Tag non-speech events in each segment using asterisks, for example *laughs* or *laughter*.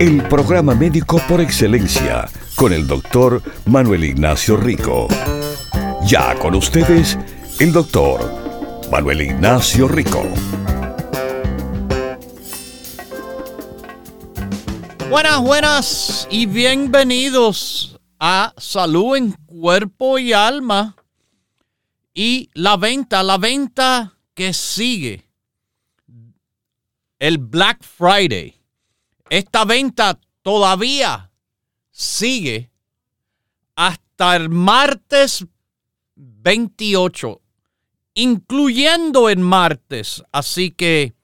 El programa médico por excelencia con el doctor Manuel Ignacio Rico. Ya con ustedes, el doctor Manuel Ignacio Rico. Buenas, buenas y bienvenidos a Salud en Cuerpo y Alma y la venta, la venta que sigue. El Black Friday. Esta venta todavía sigue hasta el martes 28, incluyendo el martes. Así que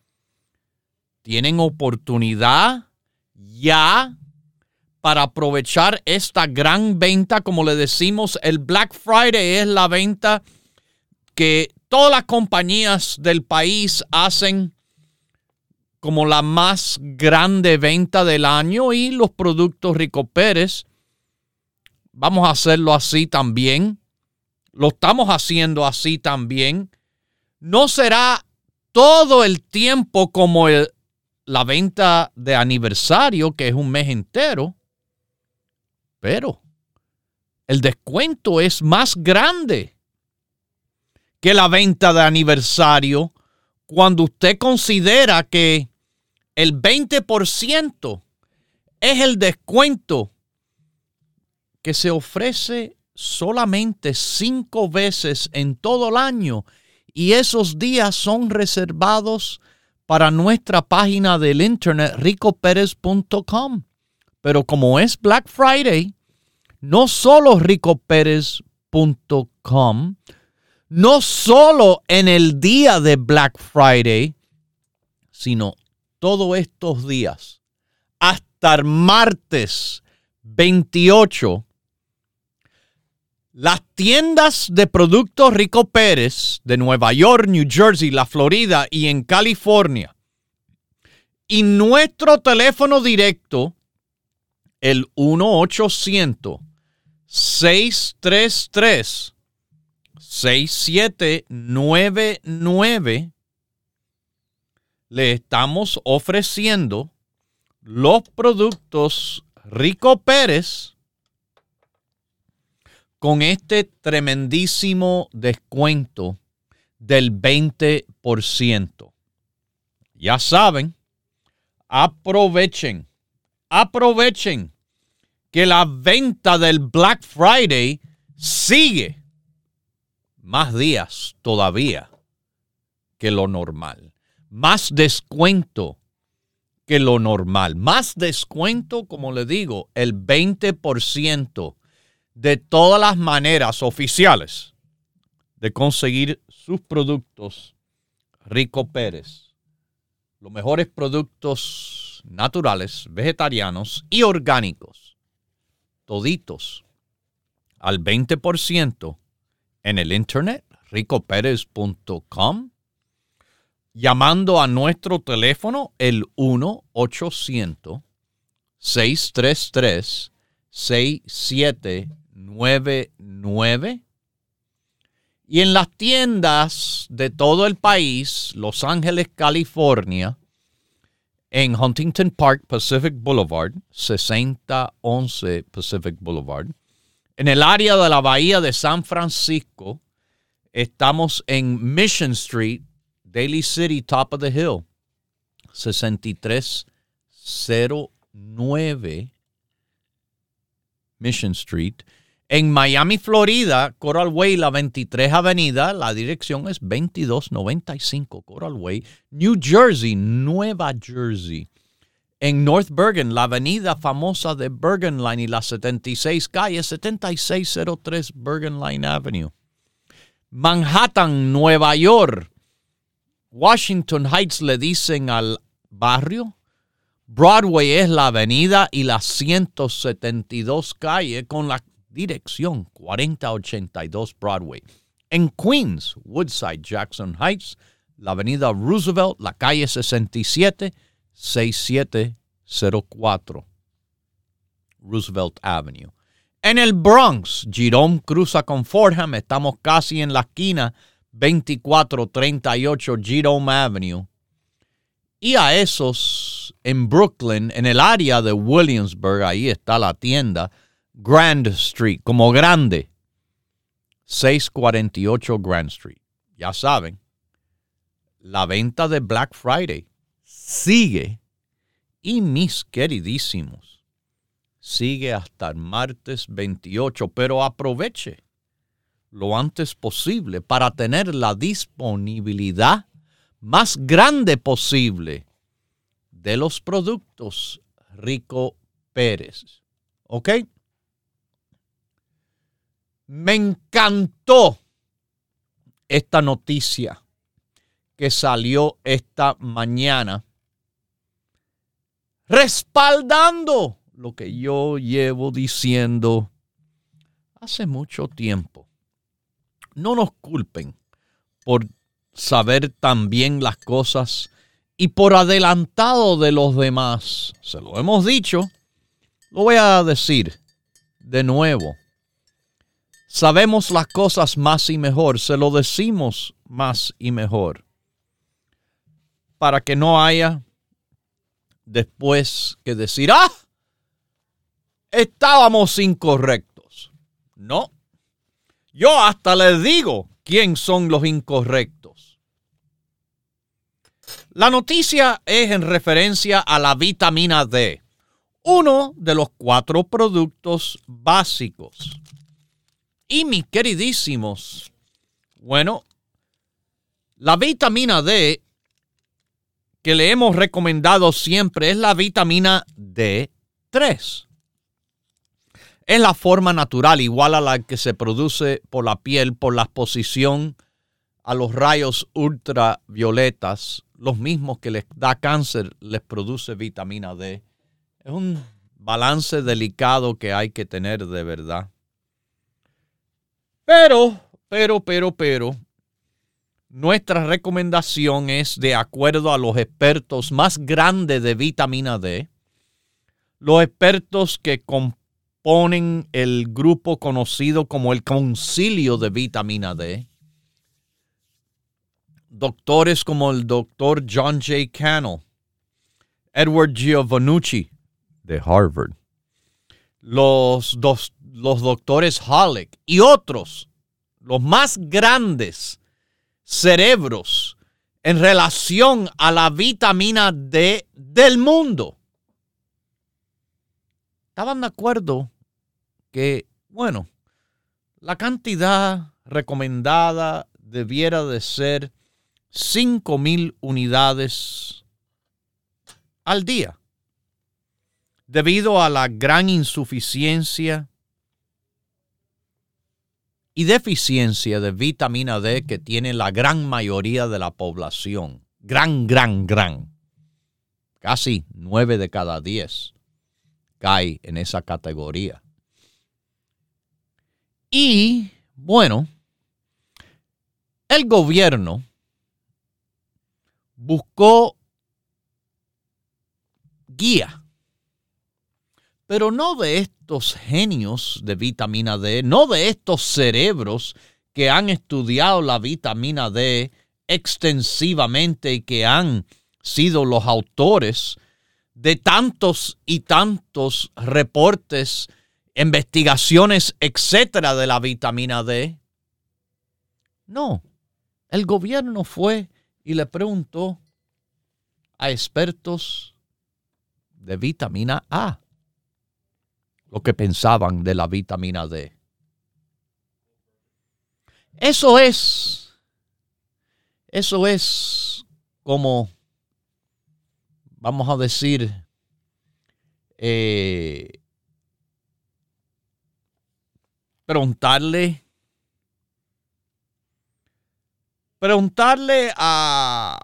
tienen oportunidad ya para aprovechar esta gran venta. Como le decimos, el Black Friday es la venta que todas las compañías del país hacen como la más grande venta del año y los productos Rico Pérez. Vamos a hacerlo así también. Lo estamos haciendo así también. No será todo el tiempo como la venta de aniversario, que es un mes entero, pero el descuento es más grande que la venta de aniversario cuando usted considera que el 20% es el descuento que se ofrece solamente cinco veces en todo el año y esos días son reservados para nuestra página del internet ricoperez.com. Pero como es Black Friday, no solo ricoperez.com, no solo en el día de Black Friday, sino todos estos días hasta el martes 28, las tiendas de productos Rico Pérez de Nueva York, New Jersey, la Florida y en California y nuestro teléfono directo, el 1-800-633 6799 le estamos ofreciendo los productos Rico Pérez con este tremendísimo descuento del 20%. Ya saben, aprovechen, aprovechen que la venta del Black Friday sigue más días todavía que lo normal más descuento que lo normal. Más descuento, como le digo, el 20% de todas las maneras oficiales de conseguir sus productos Rico Pérez. Los mejores productos naturales, vegetarianos y orgánicos. Toditos al 20% en el internet ricopérez.com llamando a nuestro teléfono el 1-800-633-6799. Y en las tiendas de todo el país, Los Ángeles, California, en Huntington Park, Pacific Boulevard, 6011 Pacific Boulevard, en el área de la Bahía de San Francisco, estamos en Mission Street, Daly City, Top of the Hill, 6309 Mission Street. En Miami, Florida, Coral Way, la 23 Avenida, la dirección es 2295 Coral Way. New Jersey, Nueva Jersey. En North Bergen, la avenida famosa de Bergen Line y la 76 calle, 7603 Bergen Line Avenue. Manhattan, Nueva York, Washington Heights le dicen al barrio Broadway es la avenida y las 172 calles con la dirección 4082 Broadway. En Queens, Woodside, Jackson Heights, la avenida Roosevelt, la calle 67, 6704 Roosevelt Avenue. En el Bronx, Jerome cruza con Fordham, estamos casi en la esquina 2438 Jerome Avenue. Y a esos en Brooklyn, en el área de Williamsburg, ahí está la tienda Grand Street, como grande. 648 Grand Street. Ya saben, la venta de Black Friday sigue. Y mis queridísimos, sigue hasta el martes 28, pero aproveche lo antes posible para tener la disponibilidad más grande posible de los productos Rico Pérez. ¿Ok? Me encantó esta noticia que salió esta mañana respaldando lo que yo llevo diciendo hace mucho tiempo. No nos culpen por saber también las cosas y por adelantado de los demás. Se lo hemos dicho, lo voy a decir de nuevo. Sabemos las cosas más y mejor, se lo decimos más y mejor. Para que no haya después que decir, ah, estábamos incorrectos. No, yo hasta les digo quién son los incorrectos. La noticia es en referencia a la vitamina D, uno de los cuatro productos básicos y mis queridísimos, bueno, la vitamina D que le hemos recomendado siempre es la vitamina D3. Es la forma natural, igual a la que se produce por la piel, por la exposición a los rayos ultravioletas, los mismos que les da cáncer, les produce vitamina D. Es un balance delicado que hay que tener de verdad. Pero, pero, pero, pero, nuestra recomendación es de acuerdo a los expertos más grandes de vitamina D, los expertos que componen el grupo conocido como el Concilio de Vitamina D, doctores como el doctor John J. Cannell, Edward Giovannucci de Harvard, los dos los doctores Halleck y otros, los más grandes cerebros en relación a la vitamina D del mundo, estaban de acuerdo que, bueno, la cantidad recomendada debiera de ser 5 mil unidades al día, debido a la gran insuficiencia y deficiencia de vitamina D que tiene la gran mayoría de la población. Gran, gran, gran. Casi nueve de cada diez cae en esa categoría. Y bueno, el gobierno buscó guía pero no de estos genios de vitamina D, no de estos cerebros que han estudiado la vitamina D extensivamente y que han sido los autores de tantos y tantos reportes, investigaciones, etcétera, de la vitamina D. No, el gobierno fue y le preguntó a expertos de vitamina A lo que pensaban de la vitamina D. Eso es, eso es como, vamos a decir, eh, preguntarle, preguntarle a,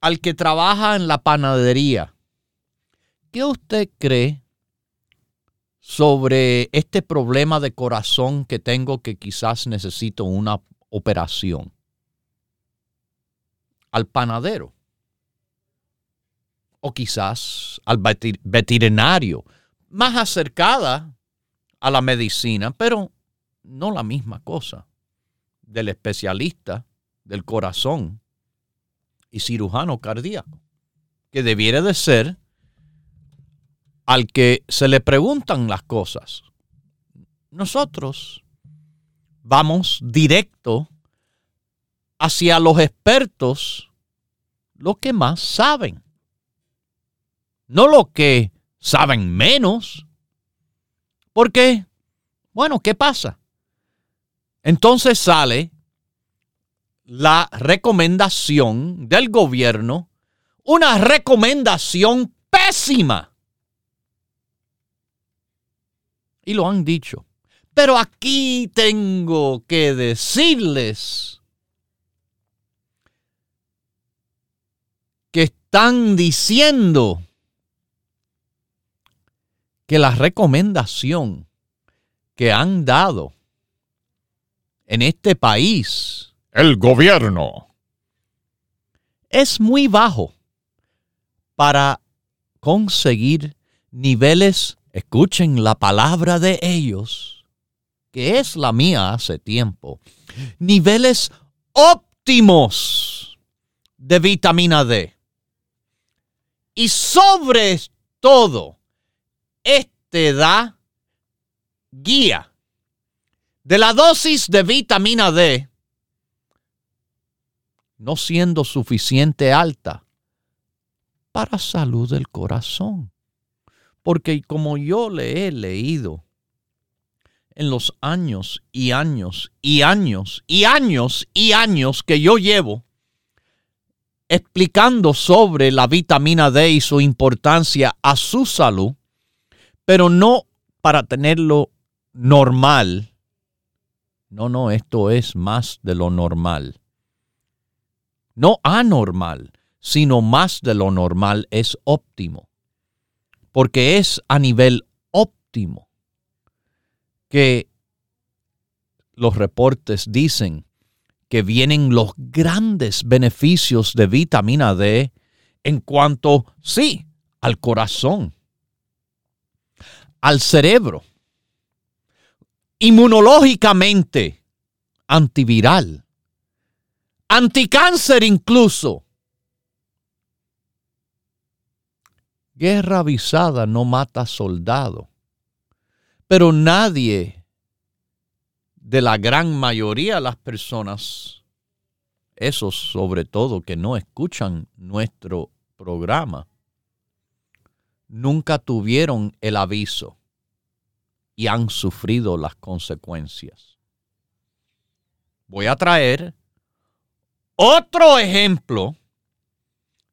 al que trabaja en la panadería, ¿qué usted cree sobre este problema de corazón que tengo que quizás necesito una operación? Al panadero. O quizás al veterinario, más acercada a la medicina, pero no la misma cosa, del especialista del corazón y cirujano cardíaco, que debiera de ser al que se le preguntan las cosas. Nosotros vamos directo hacia los expertos, los que más saben, no los que saben menos. Porque, bueno, ¿qué pasa? Entonces sale la recomendación del gobierno, una recomendación pésima. Y lo han dicho. Pero aquí tengo que decirles que están diciendo que la recomendación que han dado en este país el gobierno es muy bajo para conseguir niveles, escuchen la palabra de ellos, que es la mía hace tiempo, niveles óptimos de vitamina D. Y sobre todo, este da guía de la dosis de vitamina D no siendo suficiente alta para salud del corazón. Porque como yo le he leído en los años y años y años y años y años que yo llevo explicando sobre la vitamina D y su importancia a su salud, pero no para tenerlo normal no, no, esto es más de lo normal. No anormal, sino más de lo normal es óptimo. Porque es a nivel óptimo que los reportes dicen que vienen los grandes beneficios de vitamina D en cuanto, sí, al corazón, al cerebro, inmunológicamente antiviral, anticáncer incluso. Guerra avisada no mata soldado, pero nadie de la gran mayoría de las personas, esos sobre todo que no escuchan nuestro programa, nunca tuvieron el aviso y han sufrido las consecuencias. Voy a traer otro ejemplo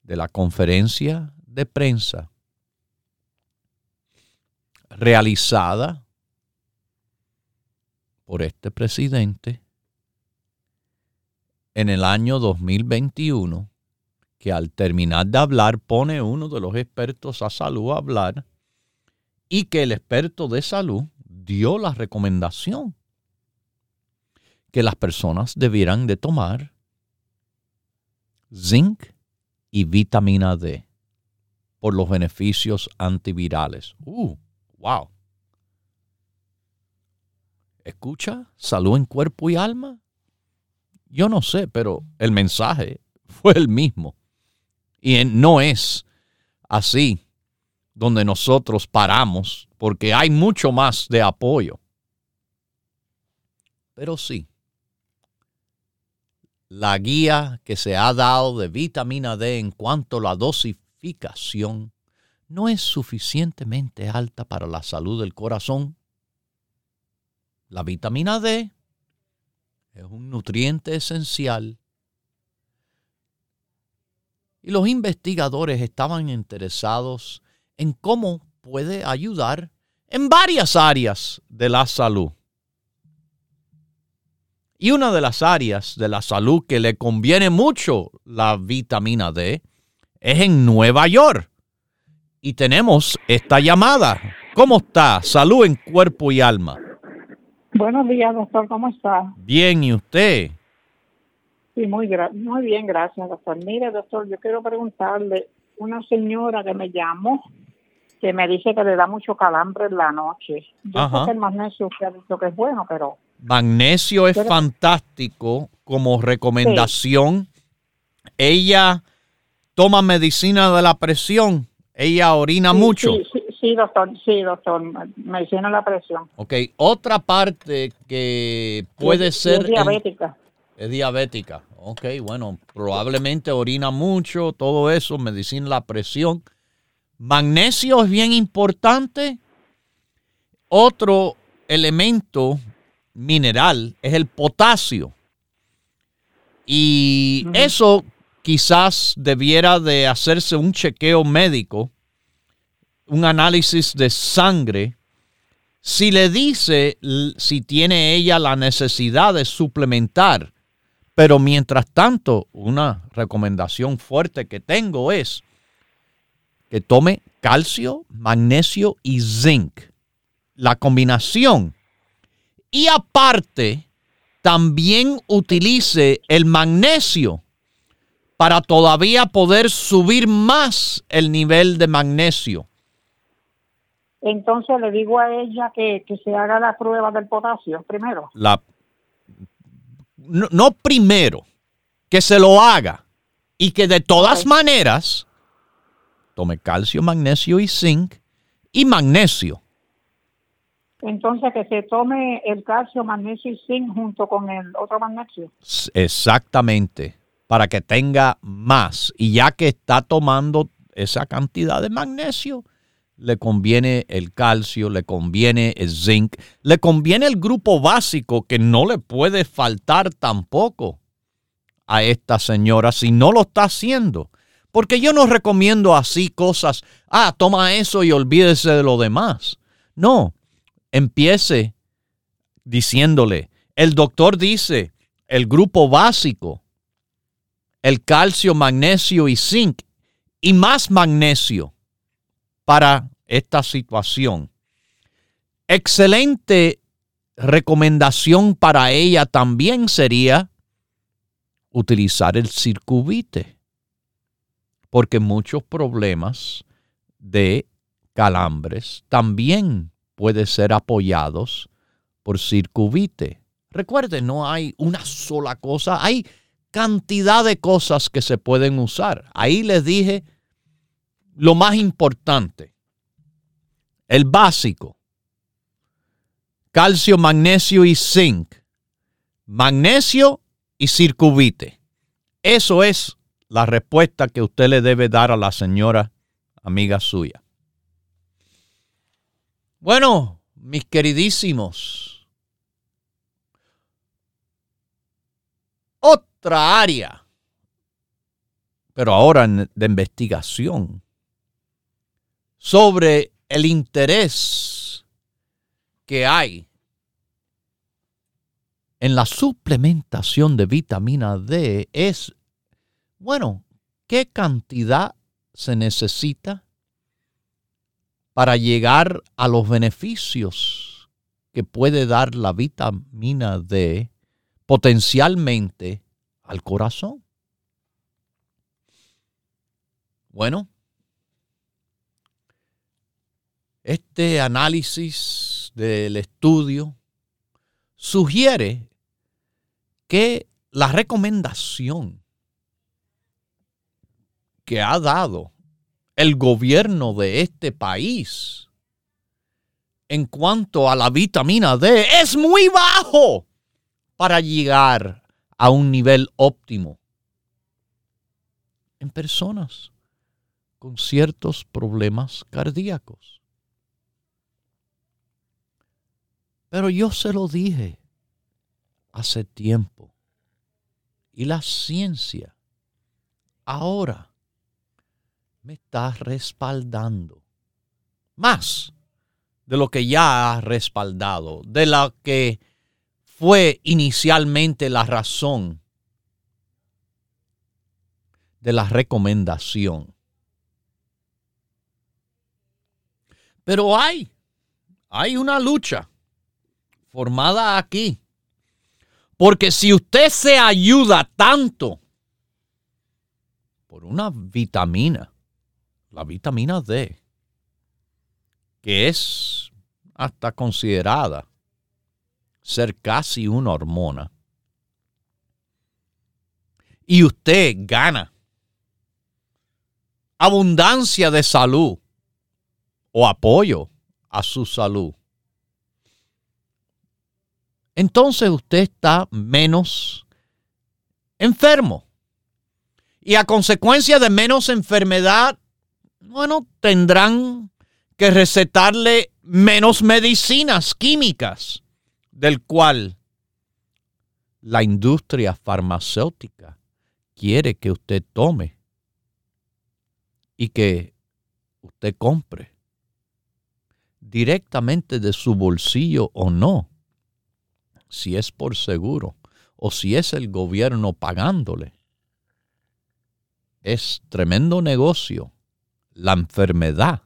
de la conferencia de prensa realizada por este presidente en el año 2021, que al terminar de hablar pone uno de los expertos a salud a hablar y que el experto de salud dio la recomendación que las personas debieran de tomar zinc y vitamina D por los beneficios antivirales. Uh, wow. ¿Escucha? ¿Salud en cuerpo y alma? Yo no sé, pero el mensaje fue el mismo. Y no es así donde nosotros paramos porque hay mucho más de apoyo. Pero sí, la guía que se ha dado de vitamina D en cuanto a la dosificación no es suficientemente alta para la salud del corazón. La vitamina D es un nutriente esencial y los investigadores estaban interesados en cómo puede ayudar en varias áreas de la salud. Y una de las áreas de la salud que le conviene mucho la vitamina D es en Nueva York. Y tenemos esta llamada. ¿Cómo está? Salud en cuerpo y alma. Buenos días, doctor. ¿Cómo está? Bien, ¿y usted? Sí, muy, muy bien, gracias, doctor. Mire, doctor, yo quiero preguntarle, una señora que me llamó, que me dice que le da mucho calambre en la noche. Yo sé que el magnesio usted ha dicho que es bueno, pero... Magnesio es fantástico como recomendación. Ella toma medicina de la presión. Ella orina mucho. Sí, sí, doctor. Sí, doctor. Medicina de la presión. Ok. Otra parte que puede ser... Es diabética. es diabética. Ok, bueno, probablemente orina mucho, todo eso, medicina la presión. Magnesio es bien importante. Otro elemento mineral es el potasio. Y eso quizás debiera de hacerse un chequeo médico, un análisis de sangre, si le dice si tiene ella la necesidad de suplementar. Pero mientras tanto, una recomendación fuerte que tengo es que tome calcio, magnesio y zinc. La combinación. Y aparte, también utilice el magnesio para todavía poder subir más el nivel de magnesio. Entonces le digo a ella que, se haga la prueba del potasio primero. La, no, primero, que se lo haga y que de todas maneras tome calcio, magnesio y zinc y magnesio. Entonces que se tome el calcio, magnesio y zinc junto con el otro magnesio. Exactamente, para que tenga más. Y ya que está tomando esa cantidad de magnesio, le conviene el calcio, le conviene el zinc, le conviene el grupo básico que no le puede faltar tampoco a esta señora si no lo está haciendo. Porque yo no recomiendo así cosas, ah, toma eso y olvídese de lo demás. No, empiece diciéndole, el doctor dice, el grupo básico, el calcio, magnesio y zinc, y más magnesio para esta situación. Excelente recomendación para ella también sería utilizar el circuvite, porque muchos problemas de calambres también pueden ser apoyados por circuvite. Recuerde, no hay una sola cosa, hay cantidad de cosas que se pueden usar. Ahí les dije lo más importante, el básico, calcio, magnesio y zinc, magnesio y circuvite. Eso es la respuesta que usted le debe dar a la señora amiga suya. Bueno, mis queridísimos, otra área, pero ahora de investigación sobre el interés que hay en la suplementación de vitamina D es, bueno, ¿qué cantidad se necesita para llegar a los beneficios que puede dar la vitamina D potencialmente al corazón? Bueno, Este análisis del estudio sugiere que la recomendación que ha dado el gobierno de este país en cuanto a la vitamina D es muy bajo para llegar a un nivel óptimo en personas con ciertos problemas cardíacos. Pero yo se lo dije hace tiempo. Y la ciencia ahora me está respaldando. Más de lo que ya ha respaldado, de lo que fue inicialmente la razón de la recomendación. Pero hay, hay una lucha formada aquí. Porque si usted se ayuda tanto por una vitamina, la vitamina D, que es hasta considerada ser casi una hormona, y usted gana. Abundancia de salud o apoyo a su salud, entonces usted está menos enfermo. Y a consecuencia de menos enfermedad, bueno, tendrán que recetarle menos medicinas químicas, del cual la industria farmacéutica quiere que usted tome y que usted compre directamente de su bolsillo o no, si es por seguro o si es el gobierno pagándole. Es tremendo negocio la enfermedad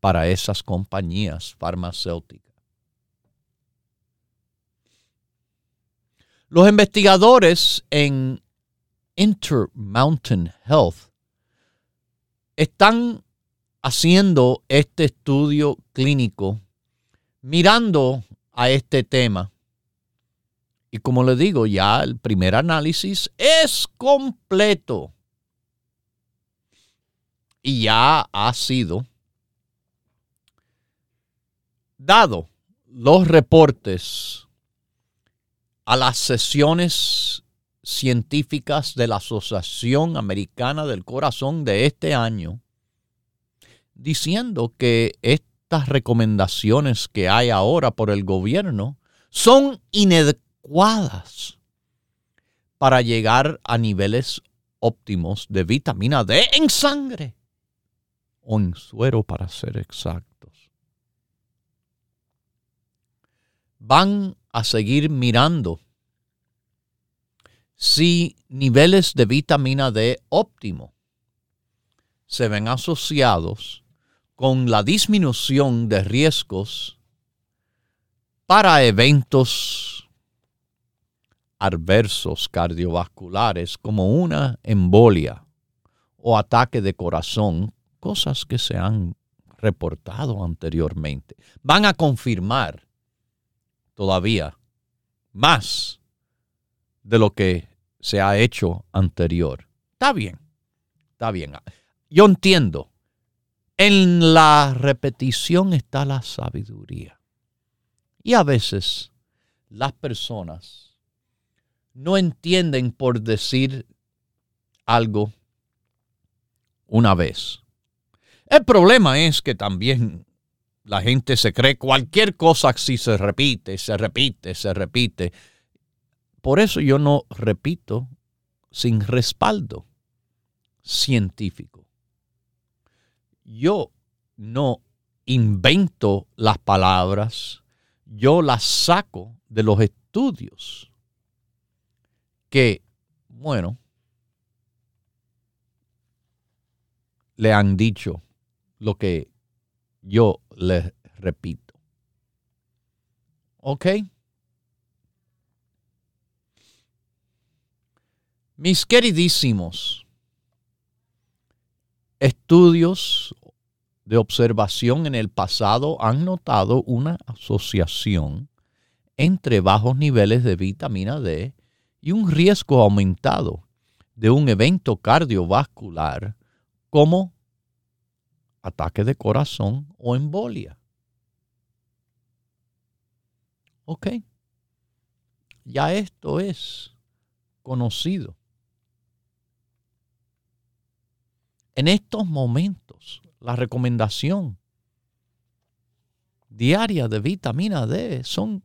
para esas compañías farmacéuticas. Los investigadores en Intermountain Health están haciendo este estudio clínico mirando a este tema. Y como le digo, ya el primer análisis es completo. Y ya ha sido dado los reportes a las sesiones científicas de la Asociación Americana del Corazón de este año, diciendo que estas recomendaciones que hay ahora por el gobierno son inadecuadas para llegar a niveles óptimos de vitamina D en sangre o en suero para ser exacto. van a seguir mirando si niveles de vitamina D óptimo se ven asociados con la disminución de riesgos para eventos adversos cardiovasculares como una embolia o ataque de corazón, cosas que se han reportado anteriormente. Van a confirmar todavía más de lo que se ha hecho anterior. Está bien, está bien. Yo entiendo. En la repetición está la sabiduría. Y a veces las personas no entienden por decir algo una vez. El problema es que también la gente se cree cualquier cosa si se repite, se repite, se repite. Por eso yo no repito sin respaldo científico. Yo no invento las palabras, yo las saco de los estudios que, bueno, le han dicho lo que yo les repito. ¿Ok? Mis queridísimos, estudios de observación en el pasado han notado una asociación entre bajos niveles de vitamina D y un riesgo aumentado de un evento cardiovascular como ataque de corazón o embolia. Ok. Ya esto es conocido. En estos momentos, la recomendación diaria de vitamina D son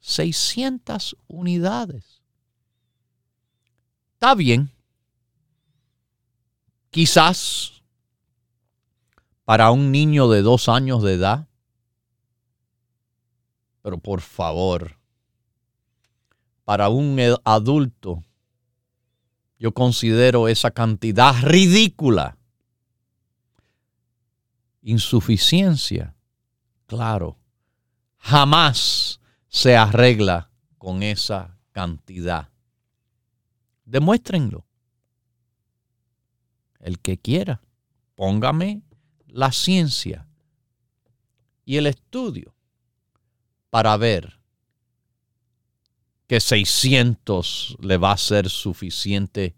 600 unidades. Está bien. Quizás para un niño de dos años de edad. Pero por favor, para un adulto, yo considero esa cantidad ridícula. insuficiencia, claro, jamás se arregla con esa cantidad. Demuéstrenlo. El que quiera, póngame la ciencia y el estudio para ver que 600 le va a ser suficiente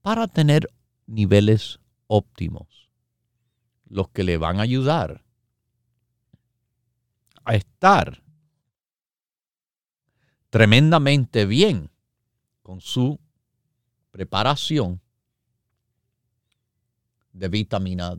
para tener niveles óptimos, los que le van a ayudar a estar tremendamente bien con su preparación de vitamina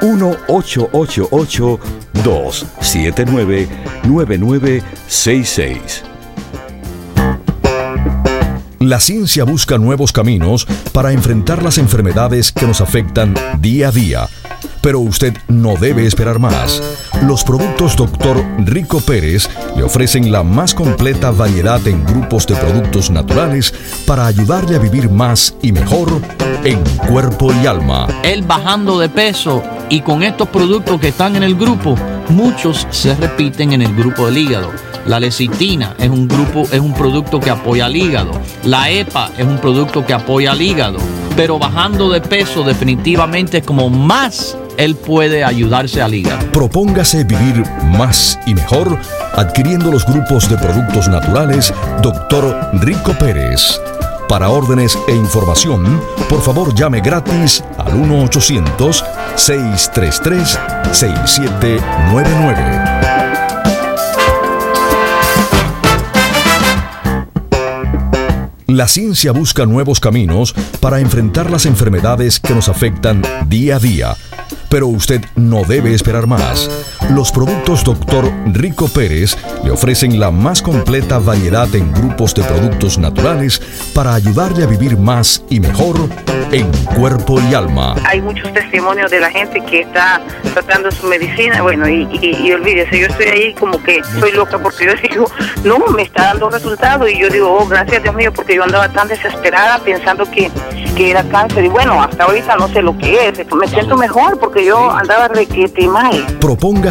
1-888-279-9966. La ciencia busca nuevos caminos para enfrentar las enfermedades que nos afectan día a día pero usted no debe esperar más. Los productos Dr. Rico Pérez le ofrecen la más completa variedad en grupos de productos naturales para ayudarle a vivir más y mejor en cuerpo y alma. Él bajando de peso y con estos productos que están en el grupo, muchos se repiten en el grupo del hígado. La lecitina es un grupo, es un producto que apoya al hígado. La EPA es un producto que apoya al hígado. Pero bajando de peso definitivamente como más él puede ayudarse a ligar. Propóngase vivir más y mejor adquiriendo los grupos de productos naturales Dr. Rico Pérez. Para órdenes e información, por favor llame gratis al 1-800-633-6799. La ciencia busca nuevos caminos para enfrentar las enfermedades que nos afectan día a día pero usted no debe esperar más. Los productos Dr. Rico Pérez le ofrecen la más completa variedad en grupos de productos naturales para ayudarle a vivir más y mejor en cuerpo y alma. Hay muchos testimonios de la gente que está tratando su medicina, bueno, y, y, olvídese, yo estoy ahí como que soy loca porque yo digo, no, me está dando resultados y yo digo, oh, gracias Dios mío, porque yo andaba tan desesperada pensando que, que era cáncer y bueno, hasta ahorita no sé lo que es, me siento mejor porque yo andaba requete mal.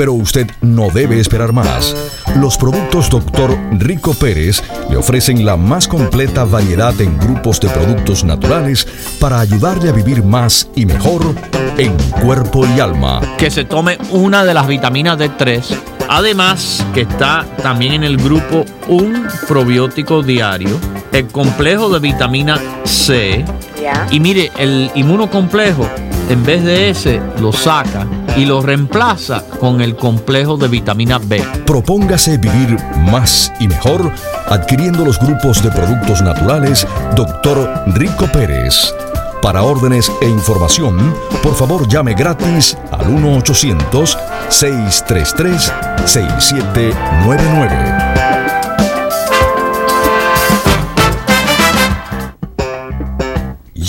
pero usted no debe esperar más. Los productos Dr. Rico Pérez le ofrecen la más completa variedad en grupos de productos naturales para ayudarle a vivir más y mejor en cuerpo y alma. Que se tome una de las vitaminas D3. Además, que está también en el grupo un probiótico diario, el complejo de vitamina C. Y mire, el inmunocomplejo en vez de ese, lo saca y lo reemplaza con el complejo de vitamina B. Propóngase vivir más y mejor adquiriendo los grupos de productos naturales Dr. Rico Pérez. Para órdenes e información, por favor llame gratis al 1-800-633-6799.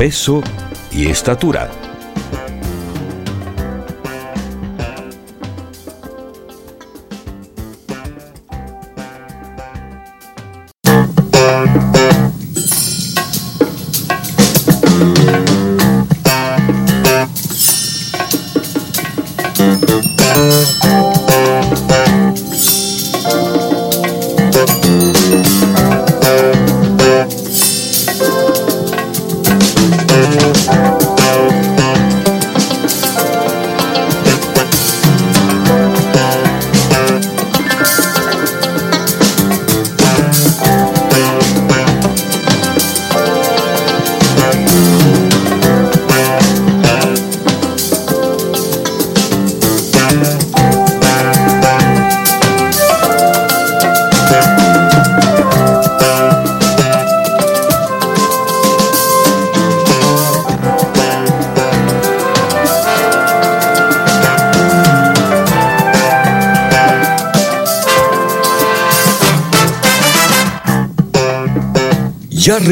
peso y estatura.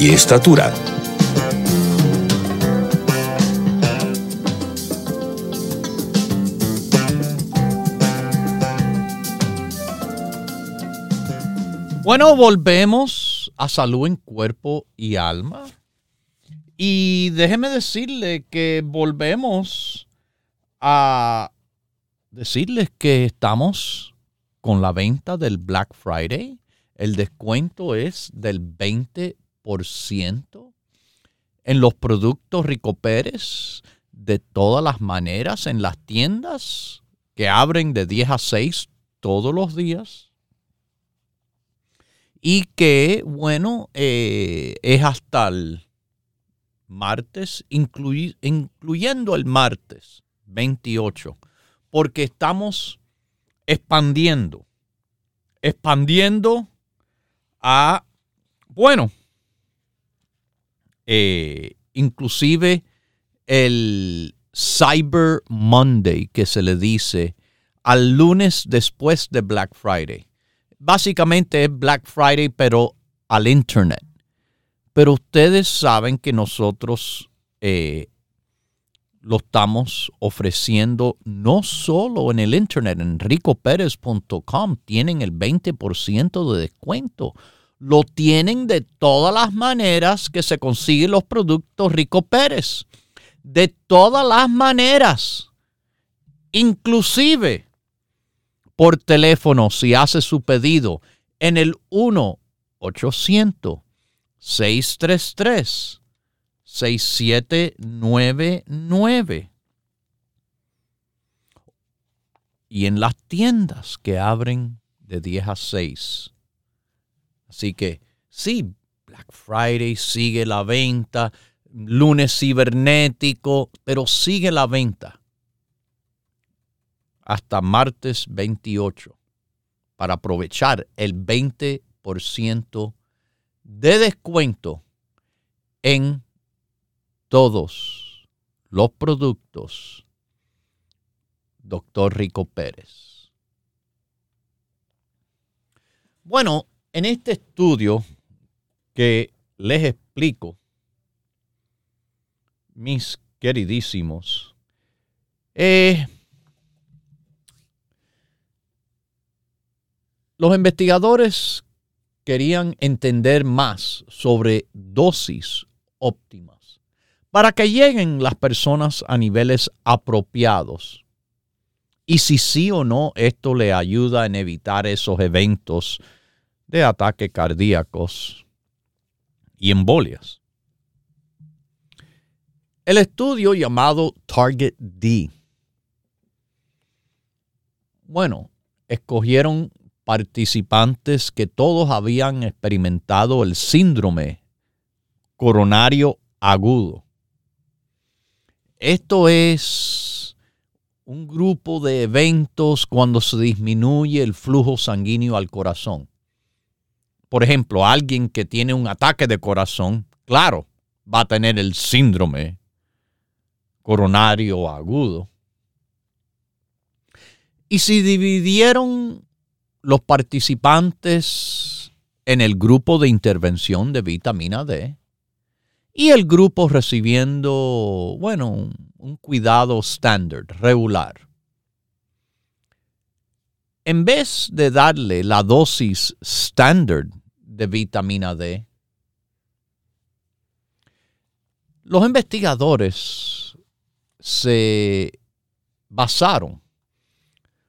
y estatura. Bueno, volvemos a salud en cuerpo y alma. Y déjeme decirle que volvemos a decirles que estamos con la venta del Black Friday. El descuento es del 20% en los productos Rico Pérez de todas las maneras en las tiendas que abren de 10 a 6 todos los días. Y que, bueno, eh, es hasta el martes, incluyendo el martes 28, porque estamos expandiendo, expandiendo a, bueno, eh, inclusive el Cyber Monday que se le dice al lunes después de Black Friday básicamente es Black Friday, pero al Internet. Pero ustedes saben que nosotros eh, lo estamos ofreciendo no solo en el Internet, en ricoperez.com tienen el 20% de descuento. Lo tienen de todas las maneras que se consiguen los productos Rico Pérez. De todas las maneras. Inclusive por teléfono si hace su pedido en el 1-800-633-6799. Y en las tiendas que abren de 10 a 6. Así que sí, Black Friday sigue la venta, lunes cibernético, pero sigue la venta hasta martes 28 para aprovechar el 20% de descuento en todos los productos Doctor Rico Pérez. Bueno, en este estudio que les explico, mis queridísimos, Los investigadores querían entender más sobre dosis óptimas para que lleguen las personas a niveles apropiados. Y si sí o no esto le ayuda en evitar esos eventos de ataques cardíacos y embolias. El estudio llamado Target D. Bueno, escogieron participantes que todos habían experimentado el síndrome coronario agudo. Esto es un grupo de eventos cuando se disminuye el flujo sanguíneo al corazón. Por ejemplo, alguien que tiene un ataque de corazón, claro, va a tener el síndrome coronario agudo. Y si dividieron los participantes en el grupo de intervención de vitamina D y el grupo recibiendo, bueno, un, cuidado estándar, regular. En vez de darle la dosis estándar de vitamina D, los investigadores se basaron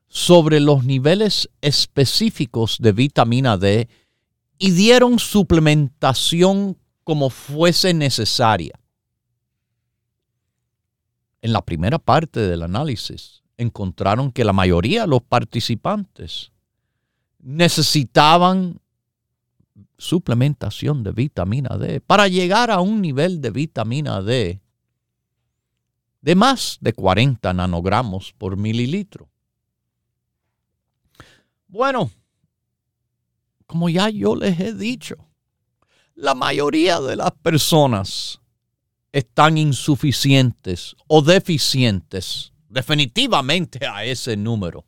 sobre los niveles específicos de vitamina D y dieron suplementación como fuese necesaria. En la primera parte del análisis encontraron que la mayoría de los participantes necesitaban suplementación de vitamina D para llegar a un nivel de vitamina D de más de 40 nanogramos por mililitro. Bueno, como ya yo les he dicho, la mayoría de las personas están insuficientes o deficientes definitivamente a ese número.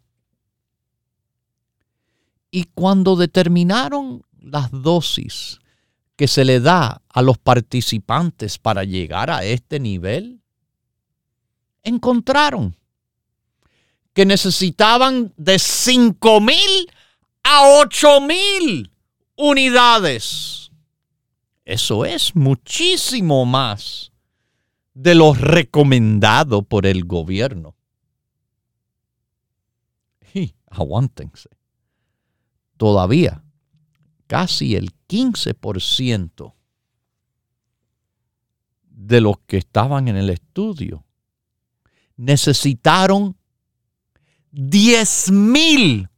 Y cuando determinaron las dosis que se le da a los participantes para llegar a este nivel, encontraron que necesitaban de 5 mil a 8 mil unidades. Eso es muchísimo más de lo recomendado por el gobierno. Y aguántense. Todavía casi el 15% de los que estaban en el estudio necesitaron 10 mil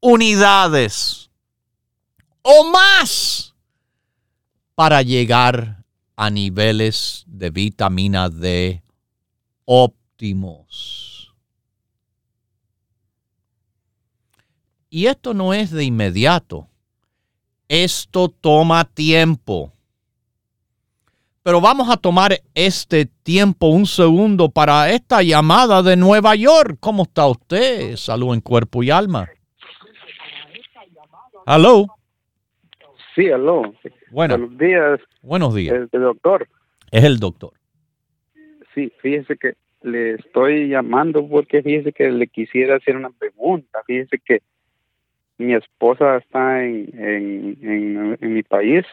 unidades o más para llegar a niveles de vitamina D óptimos. Y esto no es de inmediato. Esto toma tiempo. Pero vamos a tomar este tiempo, un segundo, para esta llamada de Nueva York. ¿Cómo está usted? Salud en cuerpo y alma. ¿Aló? Sí, aló. Buenos días. Buenos días. El, doctor. Es el doctor. Sí, fíjese que le estoy llamando porque fíjese que le quisiera hacer una pregunta. Fíjese que mi esposa está en, en, en mi país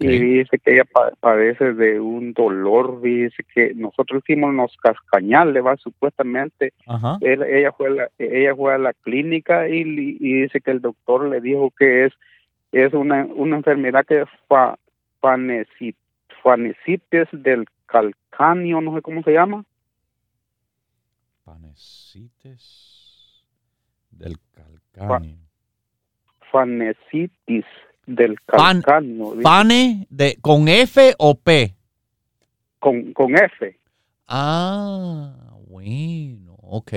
y dice que ella padece de un dolor, dice que nosotros hicimos unos cascañales, va supuestamente. ella fue a la, ella fue a la clínica y, dice que el doctor le dijo que es es una, una enfermedad que es fa, fanecitis del calcáneo, no sé cómo se llama. Fanecitis del calcáneo. fanecitis del calcáneo. ¿Pane de, con F o P? Con, con F. Ah, bueno, ok.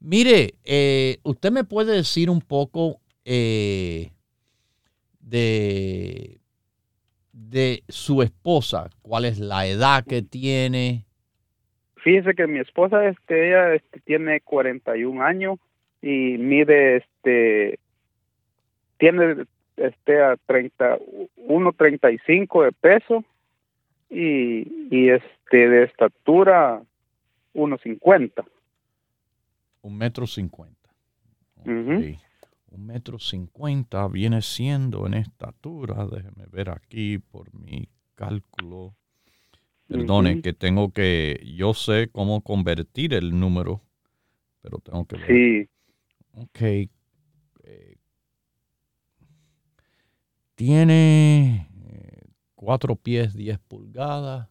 Mire, eh, usted me puede decir un poco eh, de, de su esposa, cuál es la edad que tiene. Fíjese que mi esposa, este, ella este, tiene 41 años y mide, este, tiene esté a 30, 1.35 de peso y, y este de estatura 1.50. Un metro cincuenta. Un metro cincuenta viene siendo en estatura, déjeme ver aquí por mi cálculo. Perdone, que tengo que, yo sé cómo convertir el número, pero tengo que ver. Sí. Ok, Tiene eh, cuatro pies, diez pulgadas.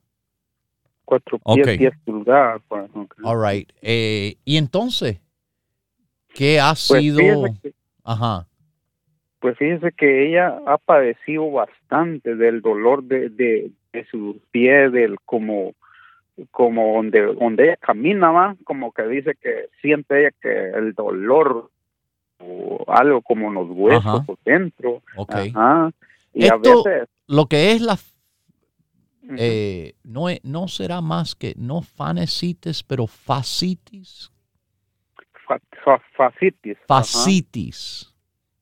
Cuatro pies, diez pulgadas. Pues, All right. Eh, y entonces, ¿qué ha pues sido? Ajá. Pues fíjese que ella ha padecido bastante del dolor de, de, de su pie, del como como donde donde ella camina va como que dice que siente ella que el dolor algo como los huesos por dentro. Y a veces, lo que es la... Eh, no, no será más que no fanecitis, pero fascitis. fascitis. Fascitis.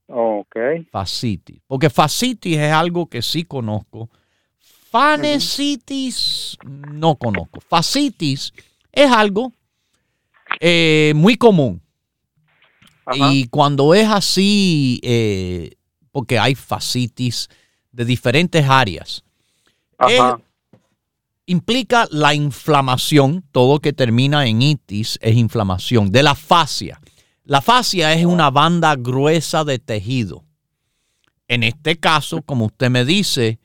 Ok. Fascitis. Porque fascitis es algo que sí conozco. Fanecitis no conozco. Fascitis es algo eh, muy común. Y cuando es así, eh, porque hay fascitis de diferentes áreas, implica la inflamación, todo que termina en itis es inflamación, de la fascia. La fascia es una banda gruesa de tejido. En este caso, como usted me dice,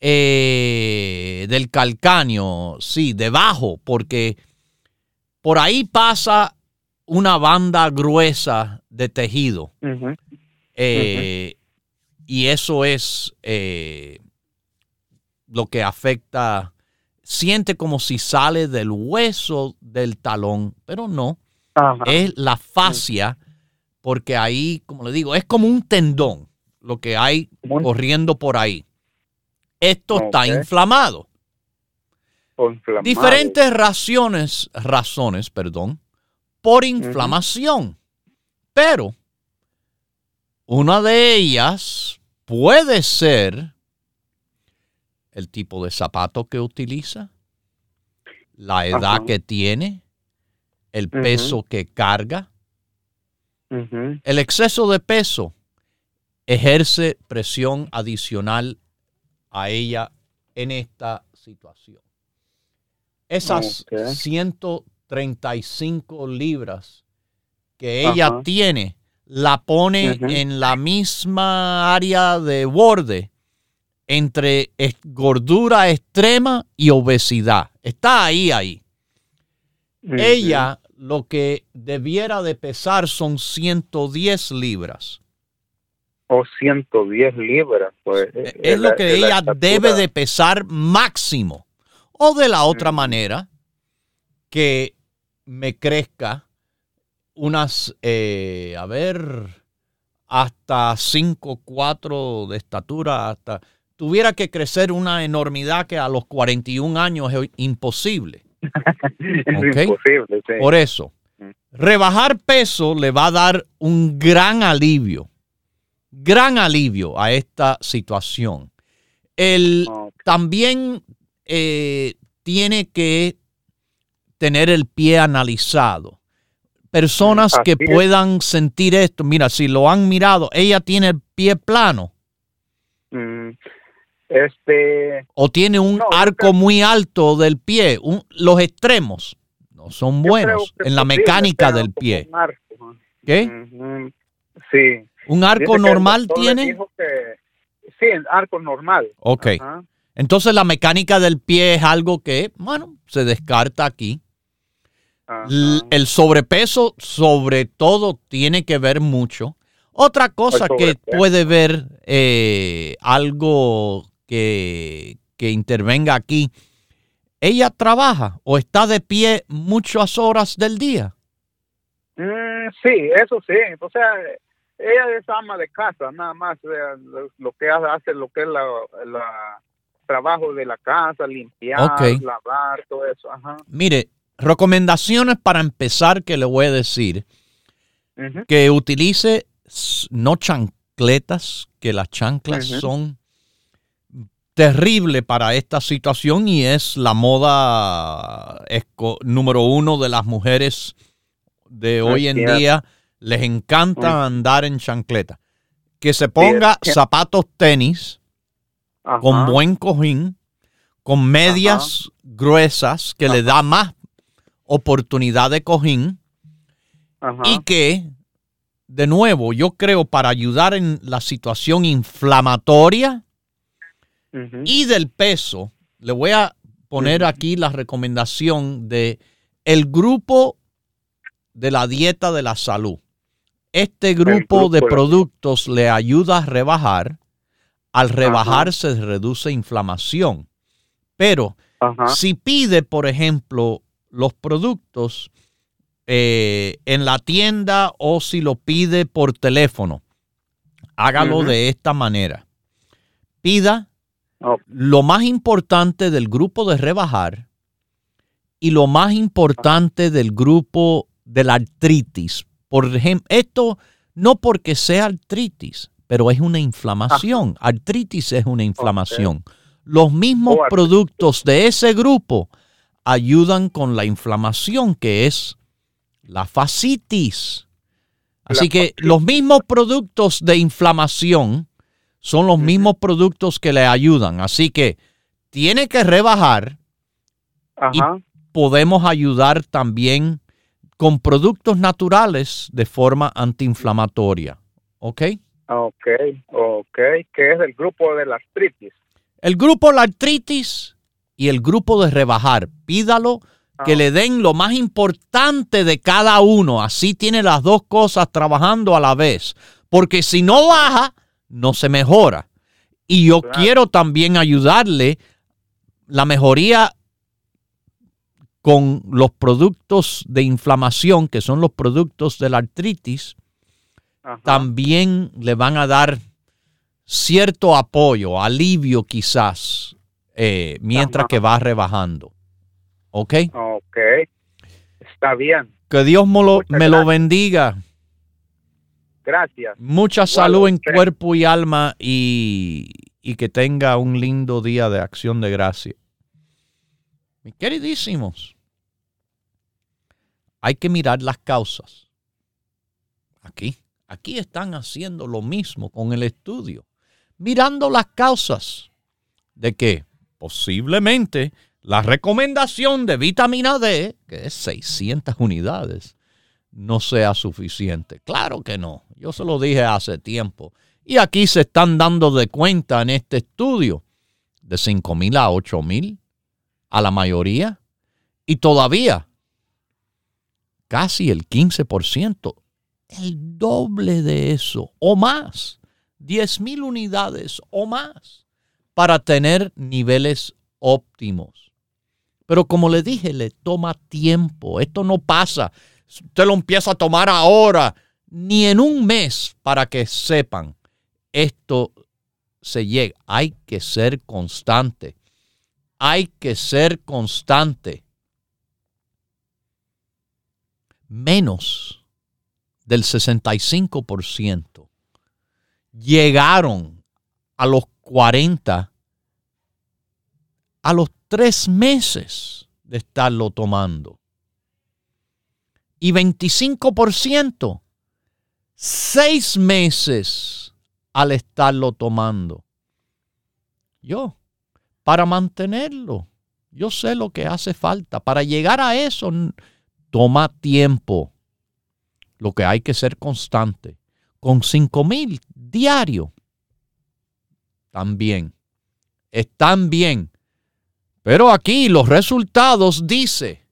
eh, del calcáneo, sí, debajo, porque por ahí pasa una banda gruesa de tejido. Eh, y eso es eh, lo que afecta, siente como si sale del hueso del talón, pero no, es la fascia, porque ahí, como le digo, es como un tendón, lo que hay corriendo por ahí. Esto está inflamado. Diferentes razones, razones, perdón, por inflamación. Pero una de ellas puede ser el tipo de zapato que utiliza, la edad que tiene, el peso que carga. El exceso de peso ejerce presión adicional a ella en esta situación. Esas 135 libras que ella tiene, la pone en la misma área de borde entre gordura extrema y obesidad. Está ahí, ahí. Ella lo que debiera de pesar son 110 libras. O 110 libras, pues. Es, es lo que ella debe de pesar máximo. O de la otra manera, que me crezca unas, eh, a ver, hasta 5, 4 de estatura, hasta tuviera que crecer una enormidad que a los 41 años es imposible. *laughs* es imposible, sí. Por eso, mm. rebajar peso le va a dar un gran alivio, gran alivio a esta situación. El, También eh, tiene que tener el pie analizado. Personas que puedan sentir esto, mira, si lo han mirado, ella tiene el pie plano. Mm, este. O tiene un arco muy alto del pie, los extremos no son buenos en la mecánica del pie. ¿Qué? Sí. ¿Un arco normal tiene? sí, arco normal. Ok. Entonces la mecánica del pie es algo que, bueno, se descarta aquí. El sobrepeso, sobre todo, tiene que ver mucho. Otra cosa que puede ver eh, algo que, intervenga aquí, ¿ella trabaja o está de pie muchas horas del día? Mm, sí, eso sí. O sea, ella es ama de casa, nada más. lo que hace, lo que es la, trabajo de la casa, limpiar, lavar, todo eso. Mire, recomendaciones para empezar que le voy a decir. Que utilice no chancletas, que las chanclas son terribles para esta situación y es la moda número uno de las mujeres de hoy en día. Les encanta andar en chancleta. Que se ponga zapatos tenis con buen cojín, con medias gruesas que le da más oportunidad de cojín y que, de nuevo, yo creo para ayudar en la situación inflamatoria y del peso, le voy a poner aquí la recomendación de el grupo de la dieta de la salud. Este grupo, de productos le ayuda a rebajar. Al rebajar se reduce inflamación. Pero si pide, por ejemplo, los productos eh, en la tienda o si lo pide por teléfono, hágalo de esta manera. Pida lo más importante del grupo de rebajar y lo más importante del grupo de la artritis. Por ejemplo, esto no porque sea artritis, pero es una inflamación. Artritis es una inflamación. Los mismos productos de ese grupo ayudan con la inflamación que es la fascitis. Así que los mismos productos de inflamación son los mismos productos que le ayudan. Así que tiene que rebajar y podemos ayudar también con productos naturales de forma antiinflamatoria. ¿Ok? Ok, ok. ¿Qué es el grupo de la artritis? El grupo de la artritis y el grupo de rebajar. Pídalo que ah. le den lo más importante de cada uno. Así tiene las dos cosas trabajando a la vez. Porque si no baja, no se mejora. Y yo quiero también ayudarle la mejoría con los productos de inflamación, que son los productos de la artritis, también le van a dar cierto apoyo, alivio quizás, eh, mientras que va rebajando. ¿Ok? Ok. Está bien. Que Dios me lo, me lo bendiga. Gracias. Mucha salud en cuerpo y alma y, y que tenga un lindo día de acción de gracia. Mis queridísimos, hay que mirar las causas. Aquí, aquí están haciendo lo mismo con el estudio, mirando las causas de que posiblemente la recomendación de vitamina D, que es 600 unidades, no sea suficiente. Claro que no, yo se lo dije hace tiempo. Y aquí se están dando de cuenta en este estudio de 5 mil a 8 mil a la mayoría. Y todavía casi el 15%, el doble de eso o más, 10 mil unidades o más para tener niveles óptimos. Pero como le dije, le toma tiempo. Esto no pasa. Usted lo empieza a tomar ahora, ni en un mes, para que sepan. Esto se llega. Hay que ser constante. Hay que ser constante menos del 65% llegaron a los 40 a los tres meses de estarlo tomando. Y 25% seis meses al estarlo tomando. Yo, para mantenerlo, yo sé lo que hace falta. Para llegar a eso toma tiempo. Lo que hay que ser constante. Con 5 mil diario. También. Están bien. Pero aquí los resultados dice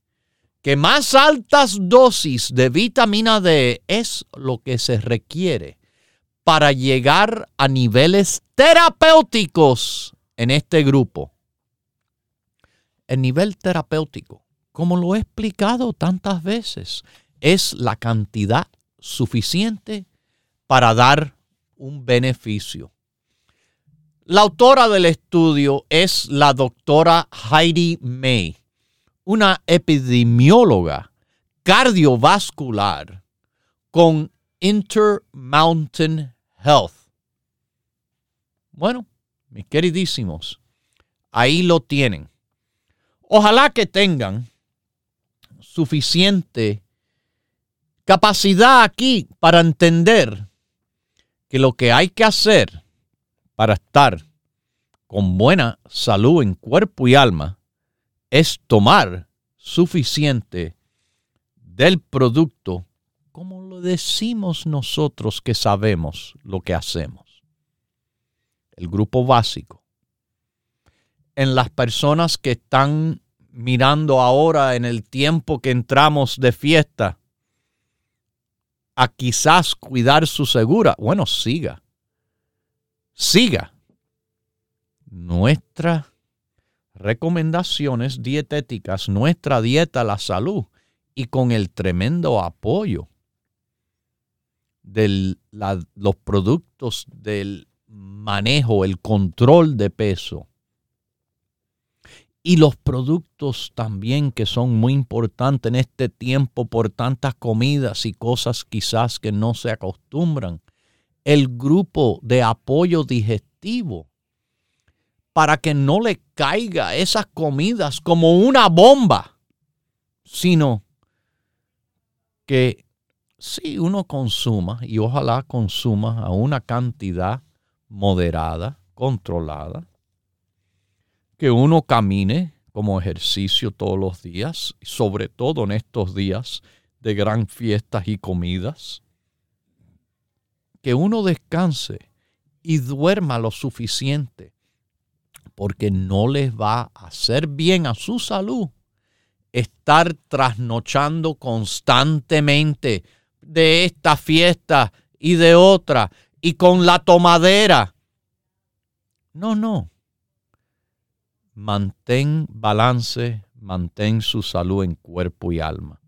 que más altas dosis de vitamina D es lo que se requiere para llegar a niveles terapéuticos en este grupo. El nivel terapéutico como lo he explicado tantas veces, es la cantidad suficiente para dar un beneficio. La autora del estudio es la doctora Heidi May, una epidemióloga cardiovascular con Intermountain Health. Bueno, mis queridísimos, ahí lo tienen. Ojalá que tengan suficiente capacidad aquí para entender que lo que hay que hacer para estar con buena salud en cuerpo y alma es tomar suficiente del producto como lo decimos nosotros que sabemos lo que hacemos. El grupo básico. En las personas que están mirando ahora en el tiempo que entramos de fiesta a quizás cuidar su segura, bueno, siga. Siga. Nuestras recomendaciones dietéticas, nuestra dieta la salud y con el tremendo apoyo de los productos del manejo, el control de peso y los productos también que son muy importantes en este tiempo por tantas comidas y cosas quizás que no se acostumbran. El grupo de apoyo digestivo para que no le caiga esas comidas como una bomba, sino que si uno consuma y ojalá consuma a una cantidad moderada, controlada, que uno camine como ejercicio todos los días, sobre todo en estos días de gran fiestas y comidas. Que uno descanse y duerma lo suficiente, porque no les va a hacer bien a su salud estar trasnochando constantemente de esta fiesta y de otra y con la tomadera. No, no. Mantén balance, mantén su salud en cuerpo y alma.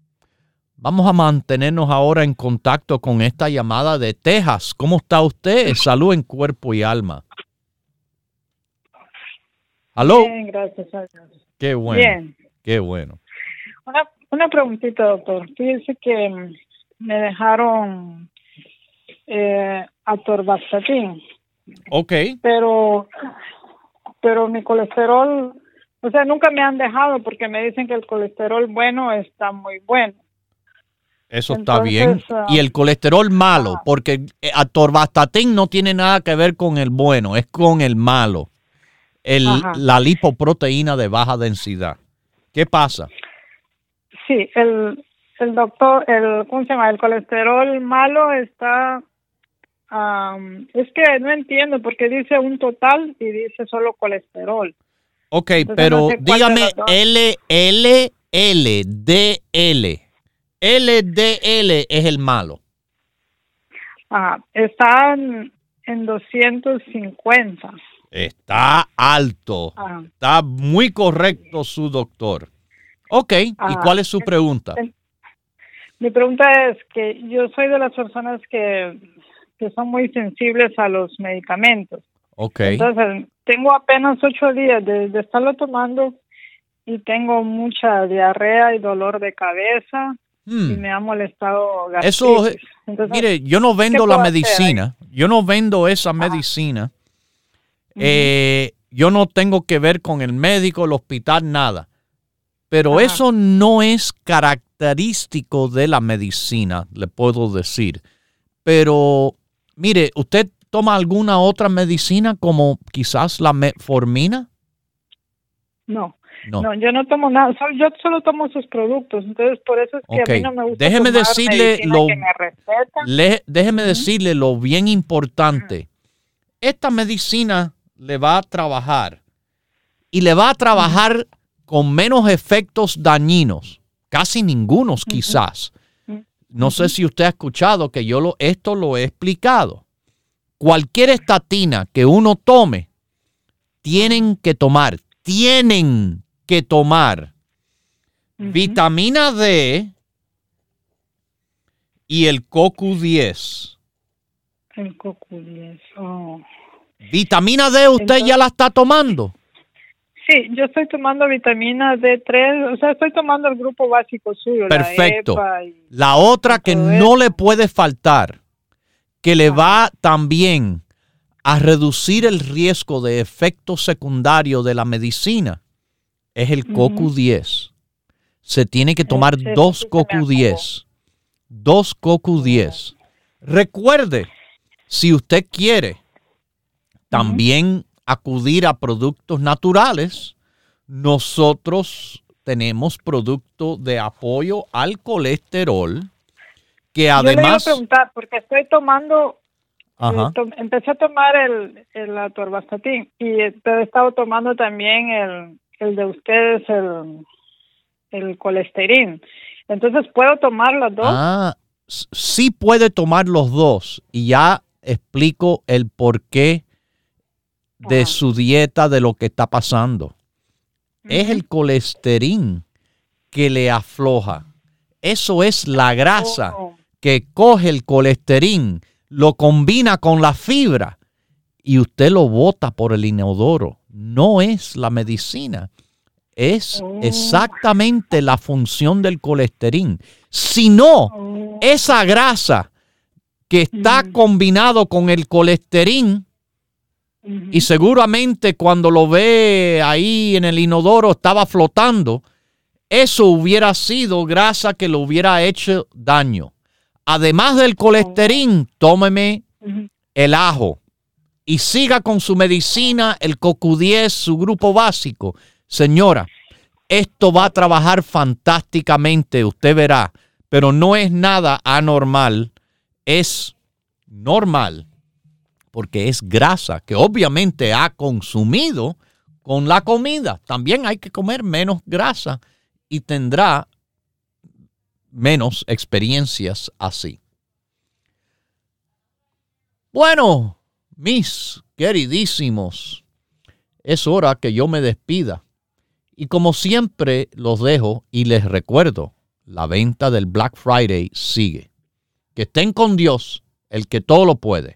Vamos a mantenernos ahora en contacto con esta llamada de Texas. ¿Cómo está usted? Salud en cuerpo y alma. ¿Aló? Bien, gracias a Qué bueno. Bien. Qué bueno. Una, una preguntita, doctor. Fíjese que me dejaron eh, atorvastatin. Ok. Pero, pero mi colesterol, o sea, nunca me han dejado porque me dicen que el colesterol bueno está muy bueno. Eso está bien. Ah, y el colesterol malo, ah. porque eh, atorvastatin no tiene nada que ver con el bueno, es con el malo. El, la lipoproteína de baja densidad. ¿Qué pasa? Sí, el, el doctor, el, ¿cómo se llama? El colesterol malo está, es que no entiendo porque dice un total y dice solo colesterol. Ok, pero dígame L, L, L, D, L. LDL es el malo. Ah, está en, 250. Está alto. Ah. Está muy correcto su doctor. Ok, ¿y ah, cuál es su pregunta? Mi pregunta es que yo soy de las personas que, que son muy sensibles a los medicamentos. Ok. Entonces, tengo apenas ocho días de, de estarlo tomando y tengo mucha diarrea y dolor de cabeza y hmm. me ha molestado Eso, mire, yo no vendo la medicina, yo no vendo esa medicina. Eh, yo no tengo que ver con el médico, el hospital, nada. Pero eso no es característico de la medicina, le puedo decir. Pero, mire, ¿usted toma alguna otra medicina como quizás la metformina? No. No. yo no tomo nada, yo solo tomo sus productos, entonces por eso es que a mí no me gusta déjeme decirle lo, déjeme decirle lo bien importante. Esta medicina le va a trabajar y le va a trabajar con menos efectos dañinos, casi ningunos quizás. No sé si usted ha escuchado que yo lo, esto lo he explicado. Cualquier estatina que uno tome, tienen que tomar, tienen que tomar vitamina D y el CoQ10. El CoQ10. Oh. ¿Vitamina D usted ya la está tomando? Sí, yo estoy tomando vitamina D3, o sea, estoy tomando el grupo básico suyo. Perfecto. La, otra que no le puede faltar, que le va también a reducir el riesgo de efecto secundario de la medicina, es el CoQ10. Se tiene que tomar dos CoQ10. Dos CoQ10. Recuerde, si usted quiere también acudir a productos naturales, nosotros tenemos producto de apoyo al colesterol que además... Yo le a preguntar, porque estoy tomando eh, empecé a tomar el, el atorvastatin y he estado tomando también el, el de ustedes el, el colesterol. Entonces, ¿puedo tomar los dos? Ah, sí puede tomar los dos. Y ya explico el porqué de su dieta, de lo que está pasando. Es el colesterol que le afloja. Eso es la grasa oh. que coge el colesterol, lo combina con la fibra y usted lo bota por el inodoro no es la medicina, es oh. exactamente la función del colesterol. Sino oh. esa grasa que está mm. combinado con el colesterol, y seguramente cuando lo ve ahí en el inodoro estaba flotando, eso hubiera sido grasa que le hubiera hecho daño. Además del colesterol, tómeme el ajo y siga con su medicina, el CoQ10, su grupo básico. Señora, esto va a trabajar fantásticamente, usted verá, pero no es nada anormal, es normal, porque es grasa que obviamente ha consumido con la comida. También hay que comer menos grasa y tendrá menos experiencias así. Bueno, mis queridísimos, es hora que yo me despida. Y como siempre los dejo y les recuerdo, la venta del Black Friday sigue. Que estén con Dios, el que todo lo puede,